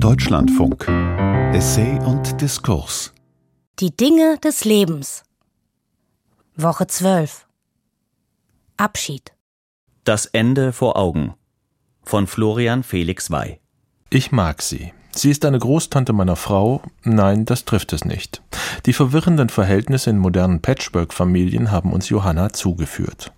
Deutschlandfunk. Essay und Diskurs. Die Dinge des Lebens. Woche 12. Abschied. Das Ende vor Augen. Von Florian Felix Wey. Ich mag sie. Sie ist eine Großtante meiner Frau. Nein, das trifft es nicht. Die verwirrenden Verhältnisse in modernen Patchwork-Familien haben uns Johanna zugeführt.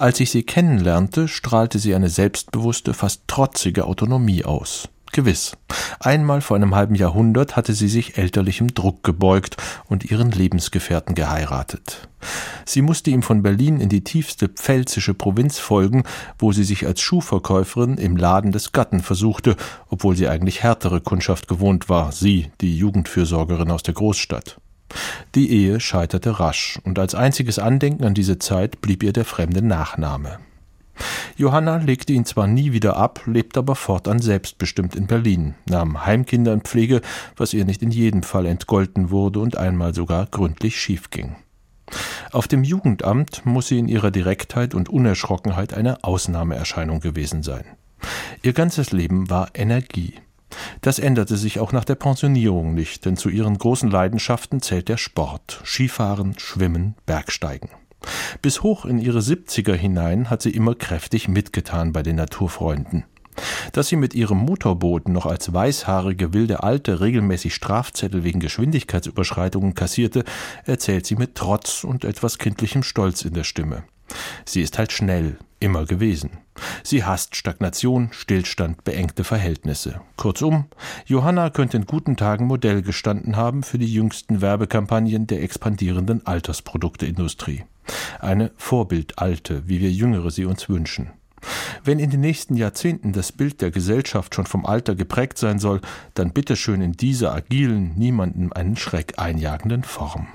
Als ich sie kennenlernte, strahlte sie eine selbstbewusste, fast trotzige Autonomie aus. Gewiss. Einmal vor einem halben Jahrhundert hatte sie sich elterlichem Druck gebeugt und ihren Lebensgefährten geheiratet. Sie musste ihm von Berlin in die tiefste pfälzische Provinz folgen, wo sie sich als Schuhverkäuferin im Laden des Gatten versuchte, obwohl sie eigentlich härtere Kundschaft gewohnt war, sie, die Jugendfürsorgerin aus der Großstadt. Die Ehe scheiterte rasch, und als einziges Andenken an diese Zeit blieb ihr der fremde Nachname. Johanna legte ihn zwar nie wieder ab, lebte aber fortan selbstbestimmt in Berlin, nahm Heimkinder in Pflege, was ihr nicht in jedem Fall entgolten wurde und einmal sogar gründlich schiefging. Auf dem Jugendamt muss sie in ihrer Direktheit und Unerschrockenheit eine Ausnahmeerscheinung gewesen sein. Ihr ganzes Leben war Energie. Das änderte sich auch nach der Pensionierung nicht, denn zu ihren großen Leidenschaften zählt der Sport, Skifahren, Schwimmen, Bergsteigen. Bis hoch in ihre Siebziger hinein hat sie immer kräftig mitgetan bei den Naturfreunden. Dass sie mit ihrem Motorboot noch als weißhaarige wilde Alte regelmäßig Strafzettel wegen Geschwindigkeitsüberschreitungen kassierte, erzählt sie mit Trotz und etwas kindlichem Stolz in der Stimme. Sie ist halt schnell, immer gewesen. Sie hasst Stagnation, Stillstand, beengte Verhältnisse. Kurzum, Johanna könnte in guten Tagen Modell gestanden haben für die jüngsten Werbekampagnen der expandierenden Altersprodukteindustrie. Eine Vorbildalte, wie wir Jüngere sie uns wünschen. Wenn in den nächsten Jahrzehnten das Bild der Gesellschaft schon vom Alter geprägt sein soll, dann bitteschön in dieser agilen, niemandem einen Schreck einjagenden Form.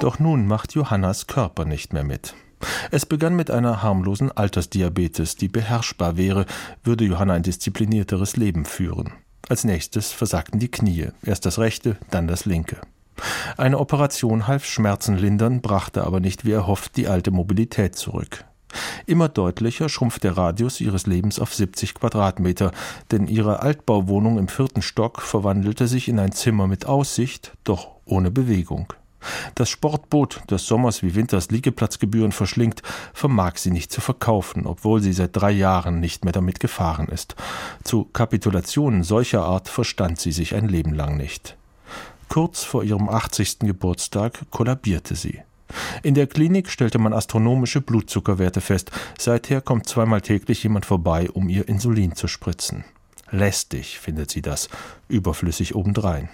Doch nun macht Johannas Körper nicht mehr mit. Es begann mit einer harmlosen Altersdiabetes, die beherrschbar wäre, würde Johanna ein disziplinierteres Leben führen. Als nächstes versagten die Knie, erst das rechte, dann das linke. Eine Operation half Schmerzen lindern, brachte aber nicht wie erhofft die alte Mobilität zurück. Immer deutlicher schrumpft der Radius ihres Lebens auf 70 Quadratmeter, denn ihre Altbauwohnung im vierten Stock verwandelte sich in ein Zimmer mit Aussicht, doch ohne Bewegung. Das Sportboot, das sommers wie winters Liegeplatzgebühren verschlingt, vermag sie nicht zu verkaufen, obwohl sie seit drei Jahren nicht mehr damit gefahren ist. Zu Kapitulationen solcher Art verstand sie sich ein Leben lang nicht. Kurz vor ihrem 80. Geburtstag kollabierte sie. In der Klinik stellte man astronomische Blutzuckerwerte fest. Seither kommt zweimal täglich jemand vorbei, um ihr Insulin zu spritzen. Lästig findet sie das, überflüssig obendrein.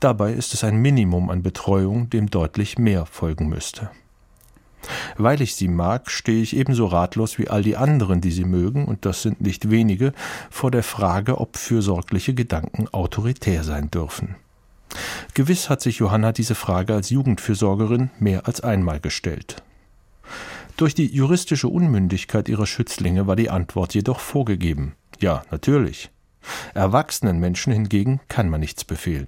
Dabei ist es ein Minimum an Betreuung, dem deutlich mehr folgen müsste. Weil ich sie mag, stehe ich ebenso ratlos wie all die anderen, die sie mögen, und das sind nicht wenige, vor der Frage, ob fürsorgliche Gedanken autoritär sein dürfen. Gewiss hat sich Johanna diese Frage als Jugendfürsorgerin mehr als einmal gestellt. Durch die juristische Unmündigkeit ihrer Schützlinge war die Antwort jedoch vorgegeben. Ja, natürlich. Erwachsenen Menschen hingegen kann man nichts befehlen.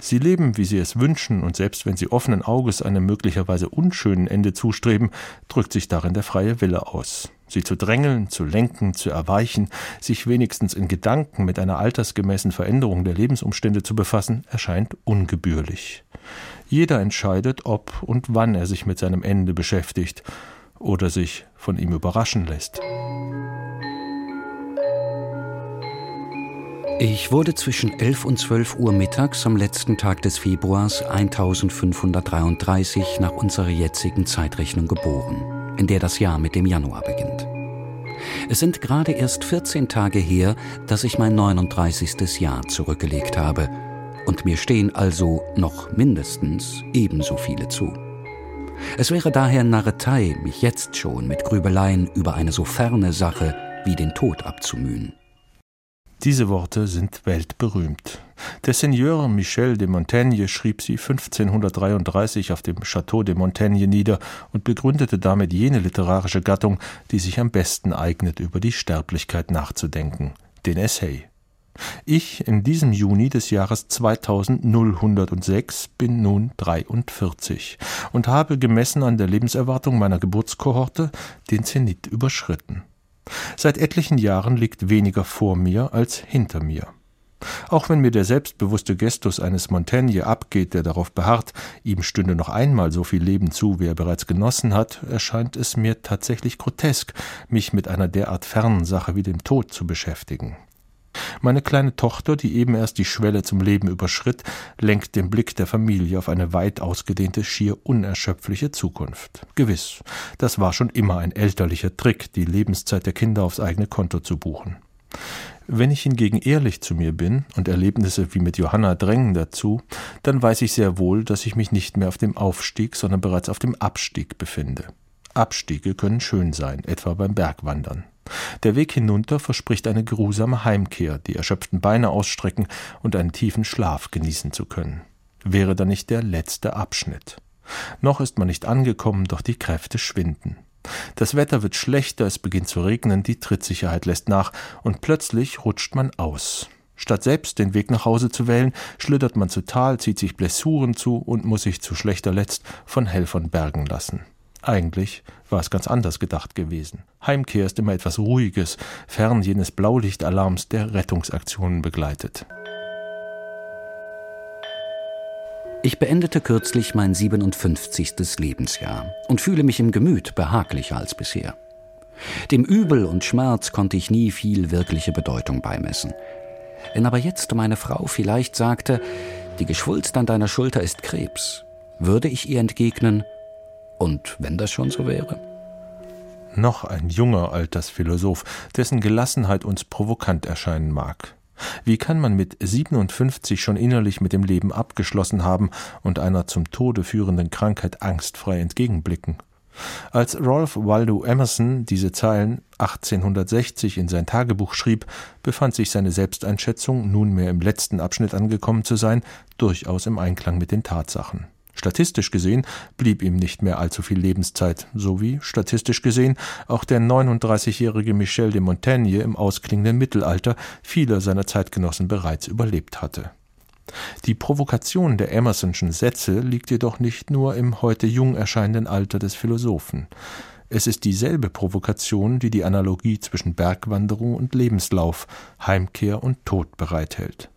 Sie leben, wie sie es wünschen, und selbst wenn sie offenen Auges einem möglicherweise unschönen Ende zustreben, drückt sich darin der freie Wille aus. Sie zu drängeln, zu lenken, zu erweichen, sich wenigstens in Gedanken mit einer altersgemäßen Veränderung der Lebensumstände zu befassen, erscheint ungebührlich. Jeder entscheidet, ob und wann er sich mit seinem Ende beschäftigt oder sich von ihm überraschen lässt. Ich wurde zwischen 11 und 12 Uhr mittags am letzten Tag des Februars 1533 nach unserer jetzigen Zeitrechnung geboren, in der das Jahr mit dem Januar beginnt. Es sind gerade erst 14 Tage her, dass ich mein 39. Jahr zurückgelegt habe, und mir stehen also noch mindestens ebenso viele zu. Es wäre daher Narretei, mich jetzt schon mit Grübeleien über eine so ferne Sache wie den Tod abzumühen. Diese Worte sind weltberühmt. Der Seigneur Michel de Montaigne schrieb sie 1533 auf dem Château de Montaigne nieder und begründete damit jene literarische Gattung, die sich am besten eignet, über die Sterblichkeit nachzudenken, den Essay. Ich in diesem Juni des Jahres 2106 bin nun 43 und habe gemessen an der Lebenserwartung meiner Geburtskohorte den Zenit überschritten. Seit etlichen Jahren liegt weniger vor mir als hinter mir. Auch wenn mir der selbstbewusste Gestus eines Montaigne abgeht, der darauf beharrt, ihm stünde noch einmal so viel Leben zu, wie er bereits genossen hat, erscheint es mir tatsächlich grotesk, mich mit einer derart fernen Sache wie dem Tod zu beschäftigen. Meine kleine Tochter, die eben erst die Schwelle zum Leben überschritt, lenkt den Blick der Familie auf eine weit ausgedehnte, schier unerschöpfliche Zukunft. Gewiss, das war schon immer ein elterlicher Trick, die Lebenszeit der Kinder aufs eigene Konto zu buchen. Wenn ich hingegen ehrlich zu mir bin, und Erlebnisse wie mit Johanna drängen dazu, dann weiß ich sehr wohl, dass ich mich nicht mehr auf dem Aufstieg, sondern bereits auf dem Abstieg befinde. Abstiege können schön sein, etwa beim Bergwandern. Der Weg hinunter verspricht eine grusame Heimkehr, die erschöpften Beine ausstrecken und einen tiefen Schlaf genießen zu können. Wäre da nicht der letzte Abschnitt. Noch ist man nicht angekommen, doch die Kräfte schwinden. Das Wetter wird schlechter, es beginnt zu regnen, die Trittsicherheit lässt nach, und plötzlich rutscht man aus. Statt selbst den Weg nach Hause zu wählen, schlittert man zu Tal, zieht sich Blessuren zu und muss sich zu schlechter Letzt von Helfern bergen lassen. Eigentlich war es ganz anders gedacht gewesen. Heimkehr ist immer etwas Ruhiges, fern jenes Blaulichtalarms, der Rettungsaktionen begleitet. Ich beendete kürzlich mein 57. Lebensjahr und fühle mich im Gemüt behaglicher als bisher. Dem Übel und Schmerz konnte ich nie viel wirkliche Bedeutung beimessen. Wenn aber jetzt meine Frau vielleicht sagte, die Geschwulst an deiner Schulter ist Krebs, würde ich ihr entgegnen, und wenn das schon so wäre? Noch ein junger Altersphilosoph, dessen Gelassenheit uns provokant erscheinen mag. Wie kann man mit 57 schon innerlich mit dem Leben abgeschlossen haben und einer zum Tode führenden Krankheit angstfrei entgegenblicken? Als Rolf Waldo Emerson diese Zeilen 1860 in sein Tagebuch schrieb, befand sich seine Selbsteinschätzung, nunmehr im letzten Abschnitt angekommen zu sein, durchaus im Einklang mit den Tatsachen. Statistisch gesehen blieb ihm nicht mehr allzu viel Lebenszeit, so wie, statistisch gesehen, auch der 39-jährige Michel de Montaigne im ausklingenden Mittelalter viele seiner Zeitgenossen bereits überlebt hatte. Die Provokation der Emersonschen Sätze liegt jedoch nicht nur im heute jung erscheinenden Alter des Philosophen. Es ist dieselbe Provokation, die die Analogie zwischen Bergwanderung und Lebenslauf, Heimkehr und Tod bereithält.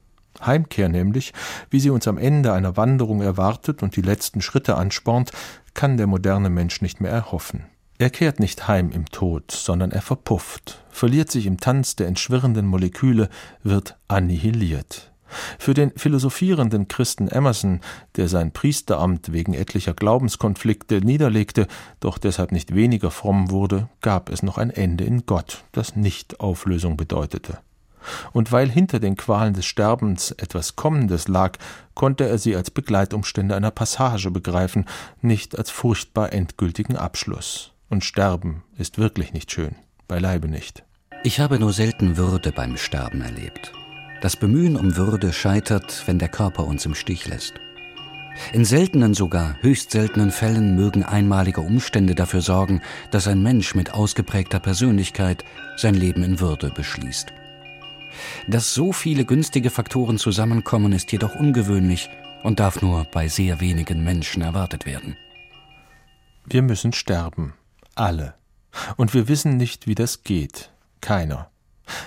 Heimkehr nämlich, wie sie uns am Ende einer Wanderung erwartet und die letzten Schritte anspornt, kann der moderne Mensch nicht mehr erhoffen. Er kehrt nicht heim im Tod, sondern er verpufft, verliert sich im Tanz der entschwirrenden Moleküle, wird annihiliert. Für den philosophierenden Christen Emerson, der sein Priesteramt wegen etlicher Glaubenskonflikte niederlegte, doch deshalb nicht weniger fromm wurde, gab es noch ein Ende in Gott, das nicht Auflösung bedeutete und weil hinter den Qualen des Sterbens etwas Kommendes lag, konnte er sie als Begleitumstände einer Passage begreifen, nicht als furchtbar endgültigen Abschluss. Und Sterben ist wirklich nicht schön, beileibe nicht. Ich habe nur selten Würde beim Sterben erlebt. Das Bemühen um Würde scheitert, wenn der Körper uns im Stich lässt. In seltenen, sogar höchst seltenen Fällen mögen einmalige Umstände dafür sorgen, dass ein Mensch mit ausgeprägter Persönlichkeit sein Leben in Würde beschließt. Dass so viele günstige Faktoren zusammenkommen, ist jedoch ungewöhnlich und darf nur bei sehr wenigen Menschen erwartet werden. Wir müssen sterben. Alle. Und wir wissen nicht, wie das geht. Keiner.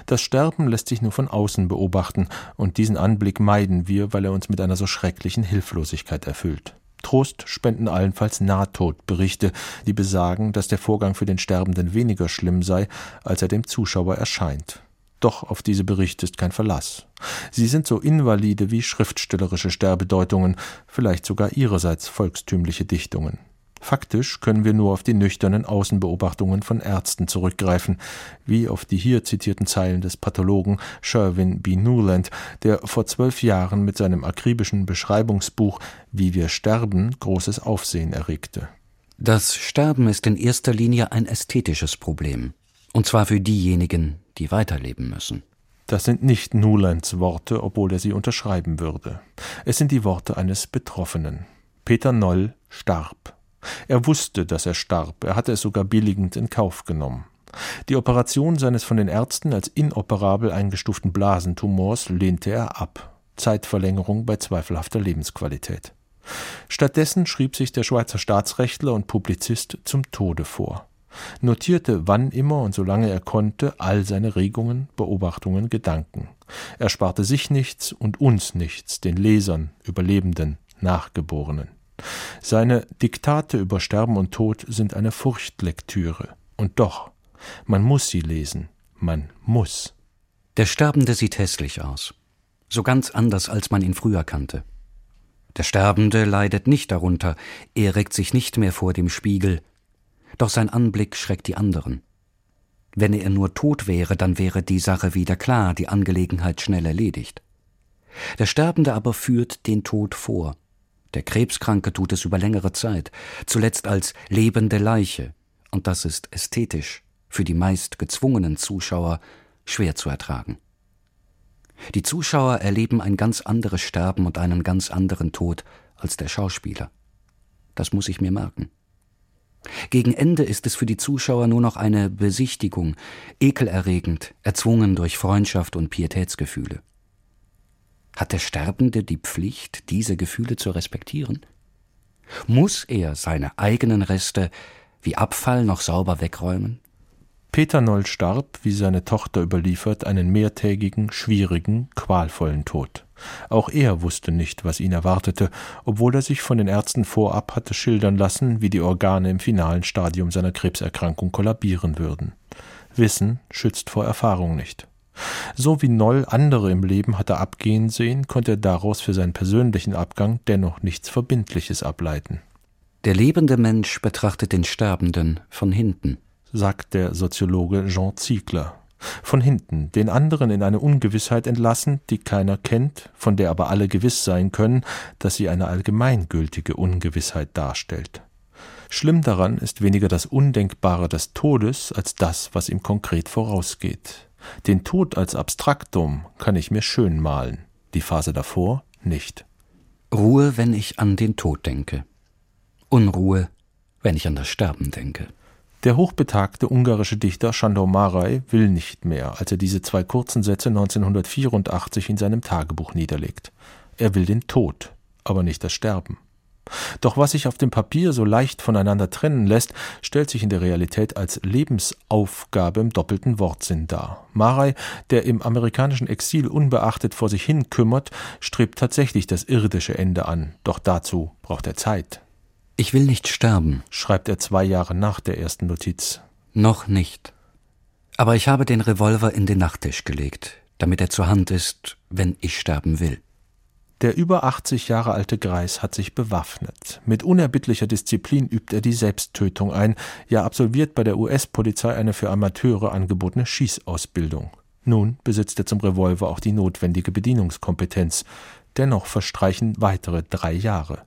Das Sterben lässt sich nur von außen beobachten, und diesen Anblick meiden wir, weil er uns mit einer so schrecklichen Hilflosigkeit erfüllt. Trost spenden allenfalls Nahtodberichte, die besagen, dass der Vorgang für den Sterbenden weniger schlimm sei, als er dem Zuschauer erscheint. Doch auf diese Berichte ist kein Verlass. Sie sind so invalide wie schriftstellerische Sterbedeutungen, vielleicht sogar ihrerseits volkstümliche Dichtungen. Faktisch können wir nur auf die nüchternen Außenbeobachtungen von Ärzten zurückgreifen, wie auf die hier zitierten Zeilen des Pathologen Sherwin B. Newland, der vor zwölf Jahren mit seinem akribischen Beschreibungsbuch Wie wir sterben großes Aufsehen erregte. Das Sterben ist in erster Linie ein ästhetisches Problem. Und zwar für diejenigen, die weiterleben müssen. Das sind nicht Nulands Worte, obwohl er sie unterschreiben würde. Es sind die Worte eines Betroffenen. Peter Noll starb. Er wusste, dass er starb, er hatte es sogar billigend in Kauf genommen. Die Operation seines von den Ärzten als inoperabel eingestuften Blasentumors lehnte er ab. Zeitverlängerung bei zweifelhafter Lebensqualität. Stattdessen schrieb sich der Schweizer Staatsrechtler und Publizist zum Tode vor, notierte wann immer und solange er konnte all seine Regungen, Beobachtungen, Gedanken. Er sparte sich nichts und uns nichts, den Lesern, Überlebenden, Nachgeborenen. Seine Diktate über Sterben und Tod sind eine Furchtlektüre. Und doch, man muss sie lesen. Man muss. Der Sterbende sieht hässlich aus. So ganz anders, als man ihn früher kannte. Der Sterbende leidet nicht darunter, er reckt sich nicht mehr vor dem Spiegel, doch sein Anblick schreckt die anderen. Wenn er nur tot wäre, dann wäre die Sache wieder klar, die Angelegenheit schnell erledigt. Der Sterbende aber führt den Tod vor. Der Krebskranke tut es über längere Zeit, zuletzt als lebende Leiche, und das ist ästhetisch, für die meist gezwungenen Zuschauer schwer zu ertragen. Die Zuschauer erleben ein ganz anderes Sterben und einen ganz anderen Tod als der Schauspieler. Das muss ich mir merken. Gegen Ende ist es für die Zuschauer nur noch eine Besichtigung, ekelerregend, erzwungen durch Freundschaft und Pietätsgefühle. Hat der Sterbende die Pflicht, diese Gefühle zu respektieren? Muss er seine eigenen Reste wie Abfall noch sauber wegräumen? Peter Noll starb, wie seine Tochter überliefert, einen mehrtägigen, schwierigen, qualvollen Tod. Auch er wusste nicht, was ihn erwartete, obwohl er sich von den Ärzten vorab hatte schildern lassen, wie die Organe im finalen Stadium seiner Krebserkrankung kollabieren würden. Wissen schützt vor Erfahrung nicht. So wie Noll andere im Leben hatte abgehen sehen, konnte er daraus für seinen persönlichen Abgang dennoch nichts Verbindliches ableiten. Der lebende Mensch betrachtet den Sterbenden von hinten sagt der Soziologe Jean Ziegler. Von hinten, den anderen in eine Ungewissheit entlassen, die keiner kennt, von der aber alle gewiss sein können, dass sie eine allgemeingültige Ungewissheit darstellt. Schlimm daran ist weniger das Undenkbare des Todes als das, was ihm konkret vorausgeht. Den Tod als Abstraktum kann ich mir schön malen, die Phase davor nicht. Ruhe, wenn ich an den Tod denke. Unruhe, wenn ich an das Sterben denke. Der hochbetagte ungarische Dichter Sándor Márai will nicht mehr, als er diese zwei kurzen Sätze 1984 in seinem Tagebuch niederlegt. Er will den Tod, aber nicht das Sterben. Doch was sich auf dem Papier so leicht voneinander trennen lässt, stellt sich in der Realität als Lebensaufgabe im doppelten Wortsinn dar. Marai, der im amerikanischen Exil unbeachtet vor sich hin kümmert, strebt tatsächlich das irdische Ende an, doch dazu braucht er Zeit. Ich will nicht sterben, schreibt er zwei Jahre nach der ersten Notiz. Noch nicht. Aber ich habe den Revolver in den Nachttisch gelegt, damit er zur Hand ist, wenn ich sterben will. Der über 80 Jahre alte Greis hat sich bewaffnet. Mit unerbittlicher Disziplin übt er die Selbsttötung ein, ja absolviert bei der US-Polizei eine für Amateure angebotene Schießausbildung. Nun besitzt er zum Revolver auch die notwendige Bedienungskompetenz. Dennoch verstreichen weitere drei Jahre.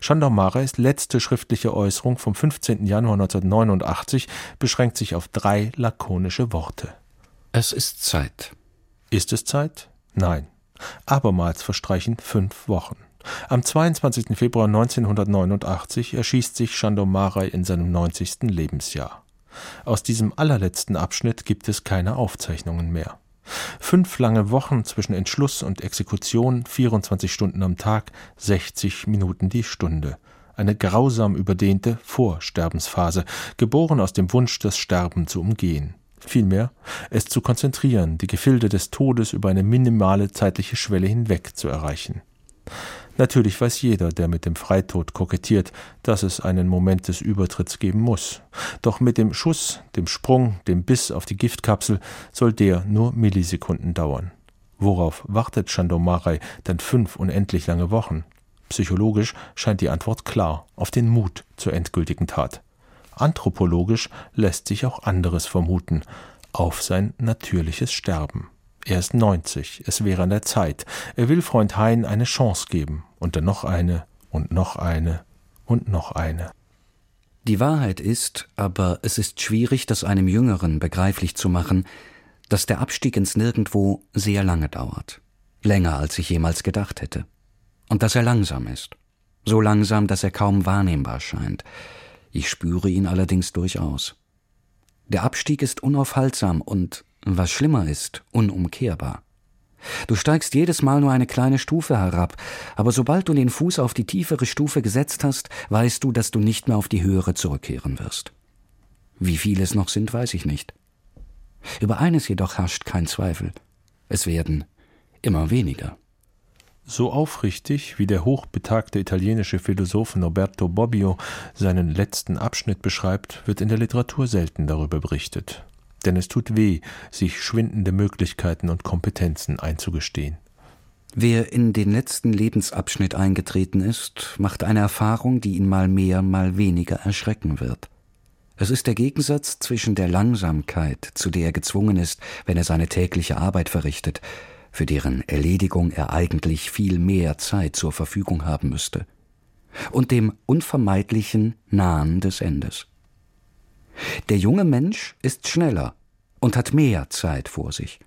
Chandomares letzte schriftliche Äußerung vom 15. Januar 1989 beschränkt sich auf drei lakonische Worte. Es ist Zeit. Ist es Zeit? Nein. Abermals verstreichen fünf Wochen. Am 22. Februar 1989 erschießt sich Chandomarai in seinem 90. Lebensjahr. Aus diesem allerletzten Abschnitt gibt es keine Aufzeichnungen mehr. Fünf lange Wochen zwischen Entschluss und Exekution, 24 Stunden am Tag, 60 Minuten die Stunde. Eine grausam überdehnte Vorsterbensphase, geboren aus dem Wunsch, das Sterben zu umgehen. Vielmehr, es zu konzentrieren, die Gefilde des Todes über eine minimale zeitliche Schwelle hinweg zu erreichen. Natürlich weiß jeder, der mit dem Freitod kokettiert, dass es einen Moment des Übertritts geben muss. Doch mit dem Schuss, dem Sprung, dem Biss auf die Giftkapsel soll der nur Millisekunden dauern. Worauf wartet Chandomarei denn fünf unendlich lange Wochen? Psychologisch scheint die Antwort klar, auf den Mut zur endgültigen Tat. Anthropologisch lässt sich auch anderes vermuten, auf sein natürliches Sterben. Er ist 90, es wäre an der Zeit. Er will Freund Hein eine Chance geben. Und dann noch eine und noch eine und noch eine. Die Wahrheit ist, aber es ist schwierig, das einem Jüngeren begreiflich zu machen, dass der Abstieg ins Nirgendwo sehr lange dauert. Länger, als ich jemals gedacht hätte. Und dass er langsam ist. So langsam, dass er kaum wahrnehmbar scheint. Ich spüre ihn allerdings durchaus. Der Abstieg ist unaufhaltsam und, was schlimmer ist, unumkehrbar. Du steigst jedes Mal nur eine kleine Stufe herab, aber sobald du den Fuß auf die tiefere Stufe gesetzt hast, weißt du, dass du nicht mehr auf die höhere zurückkehren wirst. Wie viele es noch sind, weiß ich nicht. Über eines jedoch herrscht kein Zweifel. Es werden immer weniger. So aufrichtig, wie der hochbetagte italienische Philosoph Norberto Bobbio seinen letzten Abschnitt beschreibt, wird in der Literatur selten darüber berichtet denn es tut weh, sich schwindende Möglichkeiten und Kompetenzen einzugestehen. Wer in den letzten Lebensabschnitt eingetreten ist, macht eine Erfahrung, die ihn mal mehr, mal weniger erschrecken wird. Es ist der Gegensatz zwischen der Langsamkeit, zu der er gezwungen ist, wenn er seine tägliche Arbeit verrichtet, für deren Erledigung er eigentlich viel mehr Zeit zur Verfügung haben müsste, und dem unvermeidlichen Nahen des Endes. Der junge Mensch ist schneller und hat mehr Zeit vor sich.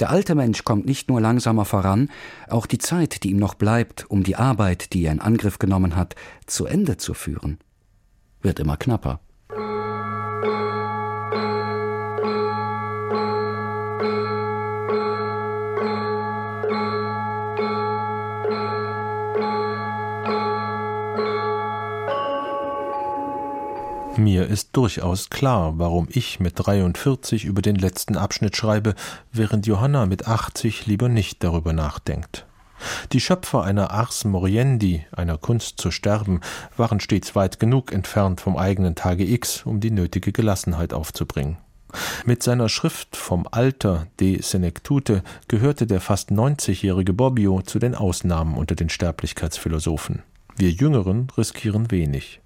Der alte Mensch kommt nicht nur langsamer voran, auch die Zeit, die ihm noch bleibt, um die Arbeit, die er in Angriff genommen hat, zu Ende zu führen, wird immer knapper. Mir ist durchaus klar, warum ich mit 43 über den letzten Abschnitt schreibe, während Johanna mit 80 lieber nicht darüber nachdenkt. Die Schöpfer einer Ars Moriendi, einer Kunst zu sterben, waren stets weit genug entfernt vom eigenen Tage X, um die nötige Gelassenheit aufzubringen. Mit seiner Schrift vom Alter de Senectute gehörte der fast 90-jährige Bobbio zu den Ausnahmen unter den Sterblichkeitsphilosophen. Wir Jüngeren riskieren wenig.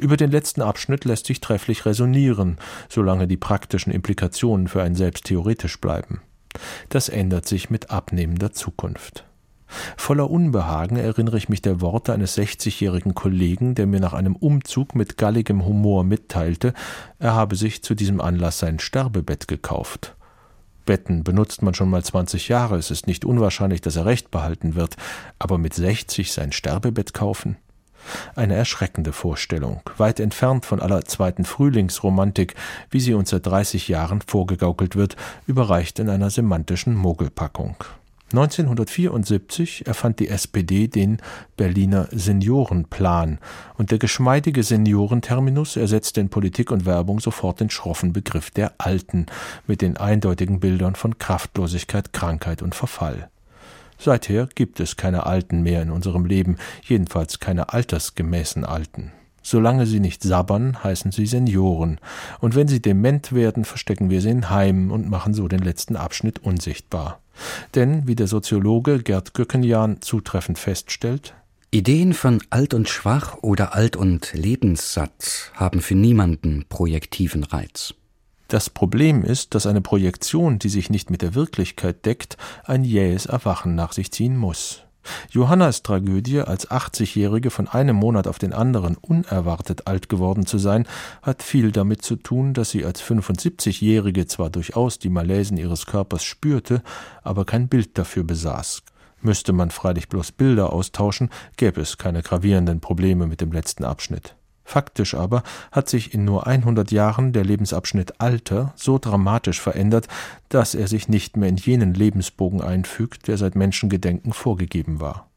Über den letzten Abschnitt lässt sich trefflich resonieren, solange die praktischen Implikationen für einen selbst theoretisch bleiben. Das ändert sich mit abnehmender Zukunft. Voller Unbehagen erinnere ich mich der Worte eines 60-jährigen Kollegen, der mir nach einem Umzug mit galligem Humor mitteilte, er habe sich zu diesem Anlass sein Sterbebett gekauft. Betten benutzt man schon mal 20 Jahre, es ist nicht unwahrscheinlich, dass er recht behalten wird, aber mit 60 sein Sterbebett kaufen? Eine erschreckende Vorstellung, weit entfernt von aller zweiten Frühlingsromantik, wie sie uns seit 30 Jahren vorgegaukelt wird, überreicht in einer semantischen Mogelpackung. 1974 erfand die SPD den Berliner Seniorenplan und der geschmeidige Seniorenterminus ersetzte in Politik und Werbung sofort den schroffen Begriff der Alten mit den eindeutigen Bildern von Kraftlosigkeit, Krankheit und Verfall. Seither gibt es keine Alten mehr in unserem Leben, jedenfalls keine altersgemäßen Alten. Solange sie nicht sabbern, heißen sie Senioren, und wenn sie dement werden, verstecken wir sie in Heimen und machen so den letzten Abschnitt unsichtbar. Denn, wie der Soziologe Gerd Gückenjahn zutreffend feststellt, Ideen von alt und schwach oder alt und lebenssatt haben für niemanden projektiven Reiz. Das Problem ist, dass eine Projektion, die sich nicht mit der Wirklichkeit deckt, ein jähes Erwachen nach sich ziehen muss. Johannas Tragödie, als 80-Jährige von einem Monat auf den anderen unerwartet alt geworden zu sein, hat viel damit zu tun, dass sie als 75-Jährige zwar durchaus die Malaisen ihres Körpers spürte, aber kein Bild dafür besaß. Müsste man freilich bloß Bilder austauschen, gäbe es keine gravierenden Probleme mit dem letzten Abschnitt. Faktisch aber hat sich in nur 100 Jahren der Lebensabschnitt Alter so dramatisch verändert, dass er sich nicht mehr in jenen Lebensbogen einfügt, der seit Menschengedenken vorgegeben war.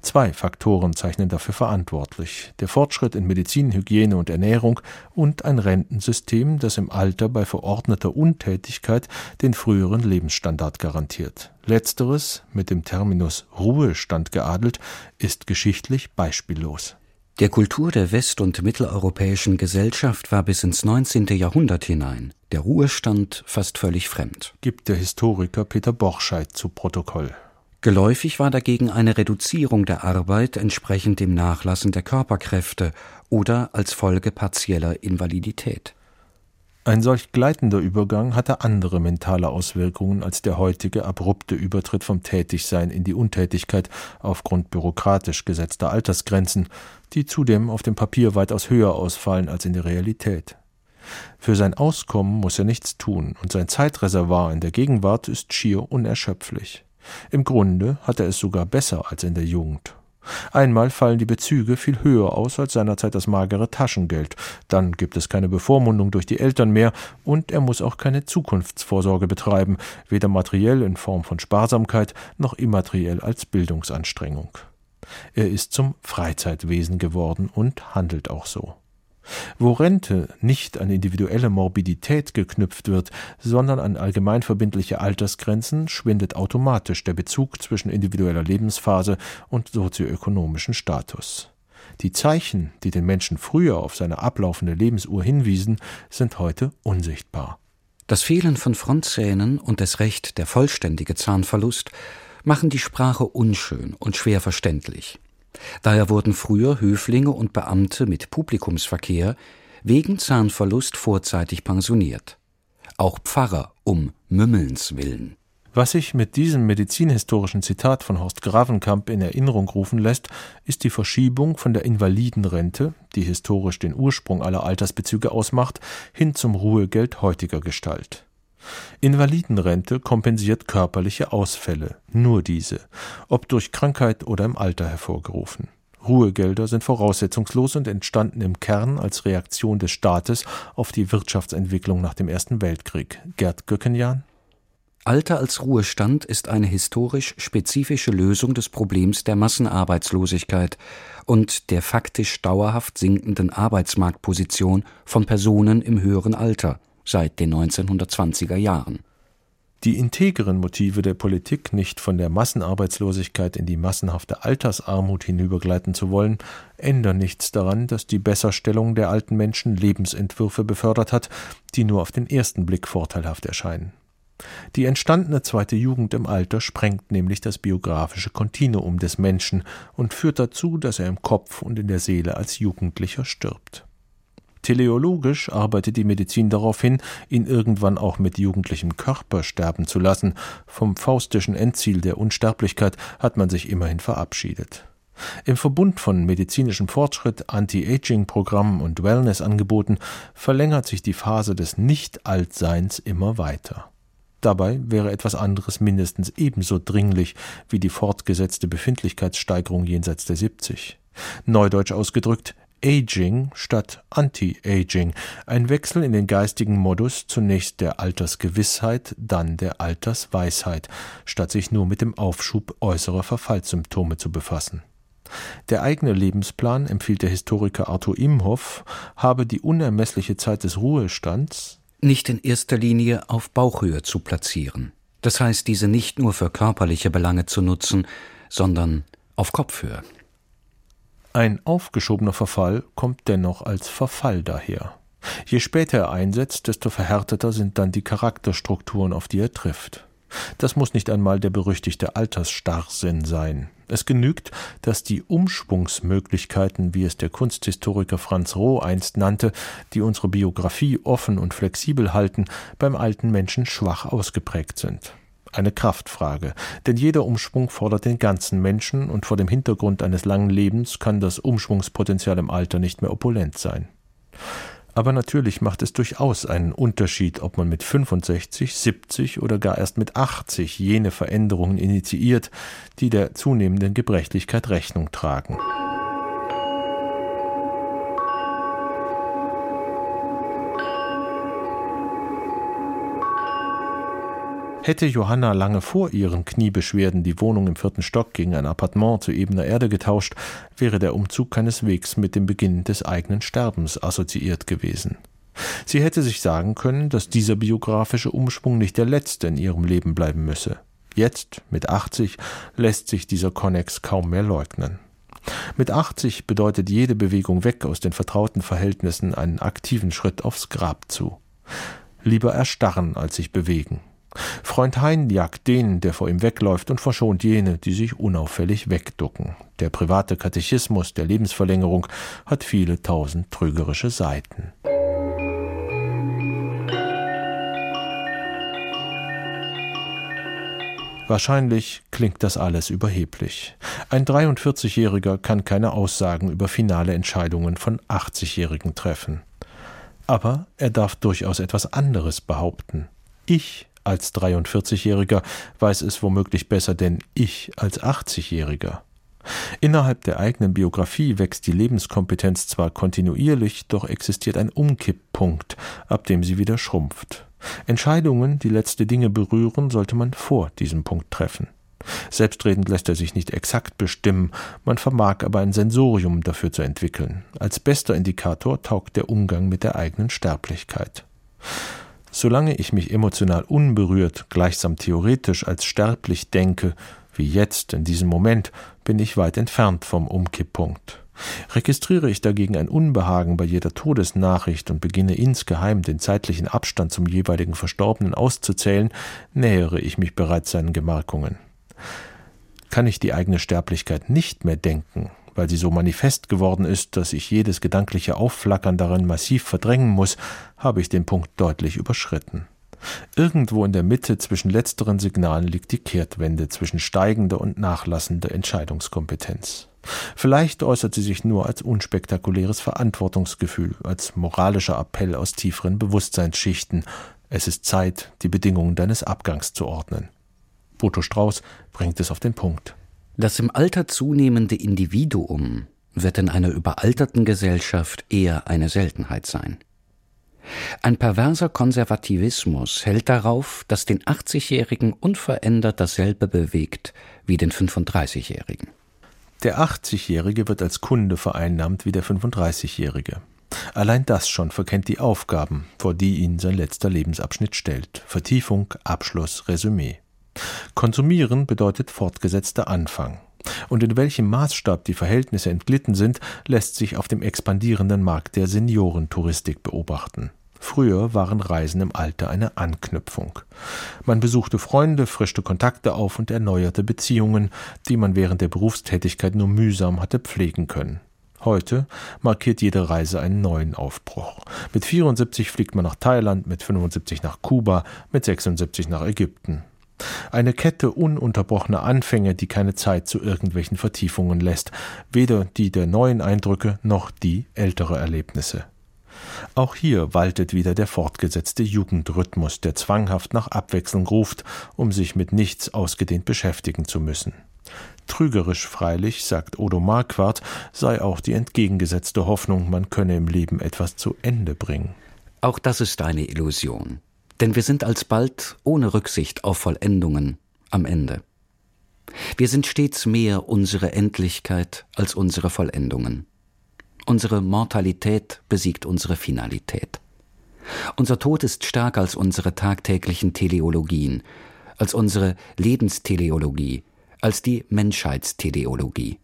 Zwei Faktoren zeichnen dafür verantwortlich der Fortschritt in Medizin, Hygiene und Ernährung und ein Rentensystem, das im Alter bei verordneter Untätigkeit den früheren Lebensstandard garantiert. Letzteres, mit dem Terminus Ruhestand geadelt, ist geschichtlich beispiellos. Der Kultur der west- und mitteleuropäischen Gesellschaft war bis ins 19. Jahrhundert hinein der Ruhestand fast völlig fremd. Gibt der Historiker Peter Borscheid zu Protokoll. Geläufig war dagegen eine Reduzierung der Arbeit entsprechend dem Nachlassen der Körperkräfte oder als Folge partieller Invalidität. Ein solch gleitender Übergang hatte andere mentale Auswirkungen als der heutige abrupte Übertritt vom Tätigsein in die Untätigkeit aufgrund bürokratisch gesetzter Altersgrenzen, die zudem auf dem Papier weitaus höher ausfallen als in der Realität. Für sein Auskommen muss er nichts tun, und sein Zeitreservoir in der Gegenwart ist schier unerschöpflich. Im Grunde hat er es sogar besser als in der Jugend. Einmal fallen die Bezüge viel höher aus als seinerzeit das magere Taschengeld, dann gibt es keine Bevormundung durch die Eltern mehr, und er muss auch keine Zukunftsvorsorge betreiben, weder materiell in Form von Sparsamkeit noch immateriell als Bildungsanstrengung. Er ist zum Freizeitwesen geworden und handelt auch so. Wo Rente nicht an individuelle Morbidität geknüpft wird, sondern an allgemeinverbindliche Altersgrenzen, schwindet automatisch der Bezug zwischen individueller Lebensphase und sozioökonomischen Status. Die Zeichen, die den Menschen früher auf seine ablaufende Lebensuhr hinwiesen, sind heute unsichtbar. Das Fehlen von Frontzähnen und das Recht der vollständige Zahnverlust machen die Sprache unschön und schwer verständlich. Daher wurden früher Höflinge und Beamte mit Publikumsverkehr wegen Zahnverlust vorzeitig pensioniert. Auch Pfarrer um Mümmelns willen. Was sich mit diesem medizinhistorischen Zitat von Horst Gravenkamp in Erinnerung rufen lässt, ist die Verschiebung von der Invalidenrente, die historisch den Ursprung aller Altersbezüge ausmacht, hin zum Ruhegeld heutiger Gestalt. Invalidenrente kompensiert körperliche Ausfälle, nur diese, ob durch Krankheit oder im Alter hervorgerufen. Ruhegelder sind voraussetzungslos und entstanden im Kern als Reaktion des Staates auf die Wirtschaftsentwicklung nach dem Ersten Weltkrieg. Gerd Göckenjan Alter als Ruhestand ist eine historisch spezifische Lösung des Problems der Massenarbeitslosigkeit und der faktisch dauerhaft sinkenden Arbeitsmarktposition von Personen im höheren Alter seit den 1920er Jahren. Die integren Motive der Politik, nicht von der Massenarbeitslosigkeit in die massenhafte Altersarmut hinübergleiten zu wollen, ändern nichts daran, dass die Besserstellung der alten Menschen Lebensentwürfe befördert hat, die nur auf den ersten Blick vorteilhaft erscheinen. Die entstandene zweite Jugend im Alter sprengt nämlich das biografische Kontinuum des Menschen und führt dazu, dass er im Kopf und in der Seele als Jugendlicher stirbt. Teleologisch arbeitet die Medizin darauf hin, ihn irgendwann auch mit jugendlichem Körper sterben zu lassen. Vom faustischen Endziel der Unsterblichkeit hat man sich immerhin verabschiedet. Im Verbund von medizinischem Fortschritt, Anti-Aging-Programmen und Wellness-Angeboten verlängert sich die Phase des Nicht-Altseins immer weiter. Dabei wäre etwas anderes mindestens ebenso dringlich wie die fortgesetzte Befindlichkeitssteigerung jenseits der 70. Neudeutsch ausgedrückt, Aging statt Anti-Aging, ein Wechsel in den geistigen Modus zunächst der Altersgewissheit, dann der Altersweisheit, statt sich nur mit dem Aufschub äußerer Verfallssymptome zu befassen. Der eigene Lebensplan, empfiehlt der Historiker Arthur Imhoff, habe die unermessliche Zeit des Ruhestands nicht in erster Linie auf Bauchhöhe zu platzieren. Das heißt, diese nicht nur für körperliche Belange zu nutzen, sondern auf Kopfhöhe. Ein aufgeschobener Verfall kommt dennoch als Verfall daher. Je später er einsetzt, desto verhärteter sind dann die Charakterstrukturen, auf die er trifft. Das muss nicht einmal der berüchtigte Altersstarrsinn sein. Es genügt, dass die Umschwungsmöglichkeiten, wie es der Kunsthistoriker Franz Roh einst nannte, die unsere Biografie offen und flexibel halten, beim alten Menschen schwach ausgeprägt sind eine Kraftfrage, denn jeder Umschwung fordert den ganzen Menschen und vor dem Hintergrund eines langen Lebens kann das Umschwungspotenzial im Alter nicht mehr opulent sein. Aber natürlich macht es durchaus einen Unterschied, ob man mit 65, 70 oder gar erst mit 80 jene Veränderungen initiiert, die der zunehmenden Gebrechlichkeit Rechnung tragen. Hätte Johanna lange vor ihren Kniebeschwerden die Wohnung im vierten Stock gegen ein Appartement zu ebener Erde getauscht, wäre der Umzug keineswegs mit dem Beginn des eigenen Sterbens assoziiert gewesen. Sie hätte sich sagen können, dass dieser biografische Umschwung nicht der letzte in ihrem Leben bleiben müsse. Jetzt, mit 80, lässt sich dieser Konnex kaum mehr leugnen. Mit 80 bedeutet jede Bewegung weg aus den vertrauten Verhältnissen einen aktiven Schritt aufs Grab zu. Lieber erstarren, als sich bewegen. Freund Hein jagt den, der vor ihm wegläuft, und verschont jene, die sich unauffällig wegducken. Der private Katechismus der Lebensverlängerung hat viele tausend trügerische Seiten. Wahrscheinlich klingt das alles überheblich. Ein 43-Jähriger kann keine Aussagen über finale Entscheidungen von 80-Jährigen treffen. Aber er darf durchaus etwas anderes behaupten. Ich als 43-Jähriger weiß es womöglich besser denn ich als 80-Jähriger. Innerhalb der eigenen Biografie wächst die Lebenskompetenz zwar kontinuierlich, doch existiert ein Umkipppunkt, ab dem sie wieder schrumpft. Entscheidungen, die letzte Dinge berühren, sollte man vor diesem Punkt treffen. Selbstredend lässt er sich nicht exakt bestimmen, man vermag aber ein Sensorium dafür zu entwickeln. Als bester Indikator taugt der Umgang mit der eigenen Sterblichkeit. Solange ich mich emotional unberührt, gleichsam theoretisch als sterblich denke, wie jetzt in diesem Moment, bin ich weit entfernt vom Umkipppunkt. Registriere ich dagegen ein Unbehagen bei jeder Todesnachricht und beginne insgeheim den zeitlichen Abstand zum jeweiligen Verstorbenen auszuzählen, nähere ich mich bereits seinen Gemarkungen. Kann ich die eigene Sterblichkeit nicht mehr denken, weil sie so manifest geworden ist, dass ich jedes gedankliche Aufflackern darin massiv verdrängen muss, habe ich den Punkt deutlich überschritten. Irgendwo in der Mitte zwischen letzteren Signalen liegt die Kehrtwende zwischen steigender und nachlassender Entscheidungskompetenz. Vielleicht äußert sie sich nur als unspektakuläres Verantwortungsgefühl, als moralischer Appell aus tieferen Bewusstseinsschichten. Es ist Zeit, die Bedingungen deines Abgangs zu ordnen. Boto Strauß bringt es auf den Punkt. Das im Alter zunehmende Individuum wird in einer überalterten Gesellschaft eher eine Seltenheit sein. Ein perverser Konservativismus hält darauf, dass den 80-Jährigen unverändert dasselbe bewegt wie den 35-Jährigen. Der 80-Jährige wird als Kunde vereinnahmt wie der 35-Jährige. Allein das schon verkennt die Aufgaben, vor die ihn sein letzter Lebensabschnitt stellt. Vertiefung, Abschluss, Resümee. Konsumieren bedeutet fortgesetzter Anfang. Und in welchem Maßstab die Verhältnisse entglitten sind, lässt sich auf dem expandierenden Markt der Seniorentouristik beobachten. Früher waren Reisen im Alter eine Anknüpfung. Man besuchte Freunde, frischte Kontakte auf und erneuerte Beziehungen, die man während der Berufstätigkeit nur mühsam hatte pflegen können. Heute markiert jede Reise einen neuen Aufbruch. Mit 74 fliegt man nach Thailand, mit 75 nach Kuba, mit 76 nach Ägypten. Eine Kette ununterbrochener Anfänge, die keine Zeit zu irgendwelchen Vertiefungen lässt, weder die der neuen Eindrücke noch die älterer Erlebnisse. Auch hier waltet wieder der fortgesetzte Jugendrhythmus, der zwanghaft nach Abwechslung ruft, um sich mit nichts ausgedehnt beschäftigen zu müssen. Trügerisch freilich, sagt Odo Marquardt, sei auch die entgegengesetzte Hoffnung, man könne im Leben etwas zu Ende bringen. Auch das ist eine Illusion, denn wir sind alsbald ohne Rücksicht auf Vollendungen am Ende. Wir sind stets mehr unsere Endlichkeit als unsere Vollendungen. Unsere Mortalität besiegt unsere Finalität. Unser Tod ist stärker als unsere tagtäglichen Teleologien, als unsere Lebensteleologie, als die Menschheitsteleologie.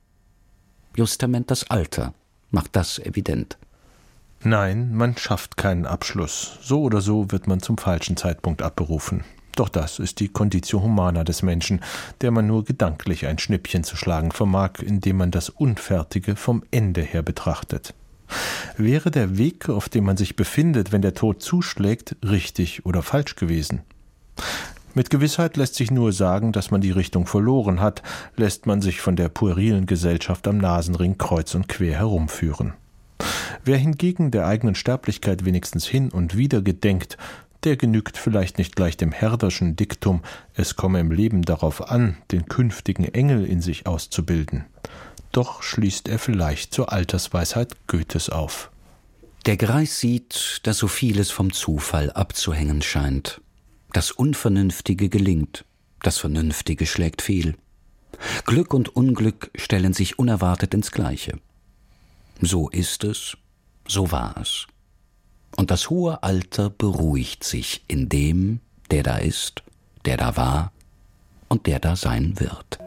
Justament das Alter macht das evident. Nein, man schafft keinen Abschluss. So oder so wird man zum falschen Zeitpunkt abberufen. Doch das ist die Conditio Humana des Menschen, der man nur gedanklich ein Schnippchen zu schlagen vermag, indem man das Unfertige vom Ende her betrachtet. Wäre der Weg, auf dem man sich befindet, wenn der Tod zuschlägt, richtig oder falsch gewesen? Mit Gewissheit lässt sich nur sagen, dass man die Richtung verloren hat, lässt man sich von der puerilen Gesellschaft am Nasenring kreuz und quer herumführen. Wer hingegen der eigenen Sterblichkeit wenigstens hin und wieder gedenkt, der genügt vielleicht nicht gleich dem Herderschen Diktum, es komme im Leben darauf an, den künftigen Engel in sich auszubilden. Doch schließt er vielleicht zur Altersweisheit Goethes auf. Der Greis sieht, dass so vieles vom Zufall abzuhängen scheint. Das Unvernünftige gelingt, das Vernünftige schlägt fehl. Glück und Unglück stellen sich unerwartet ins Gleiche. So ist es, so war es und das hohe Alter beruhigt sich in dem, der da ist, der da war und der da sein wird.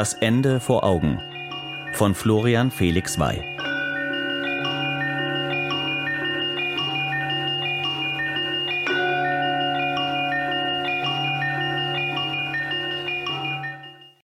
Das Ende vor Augen. Von Florian Felix Wey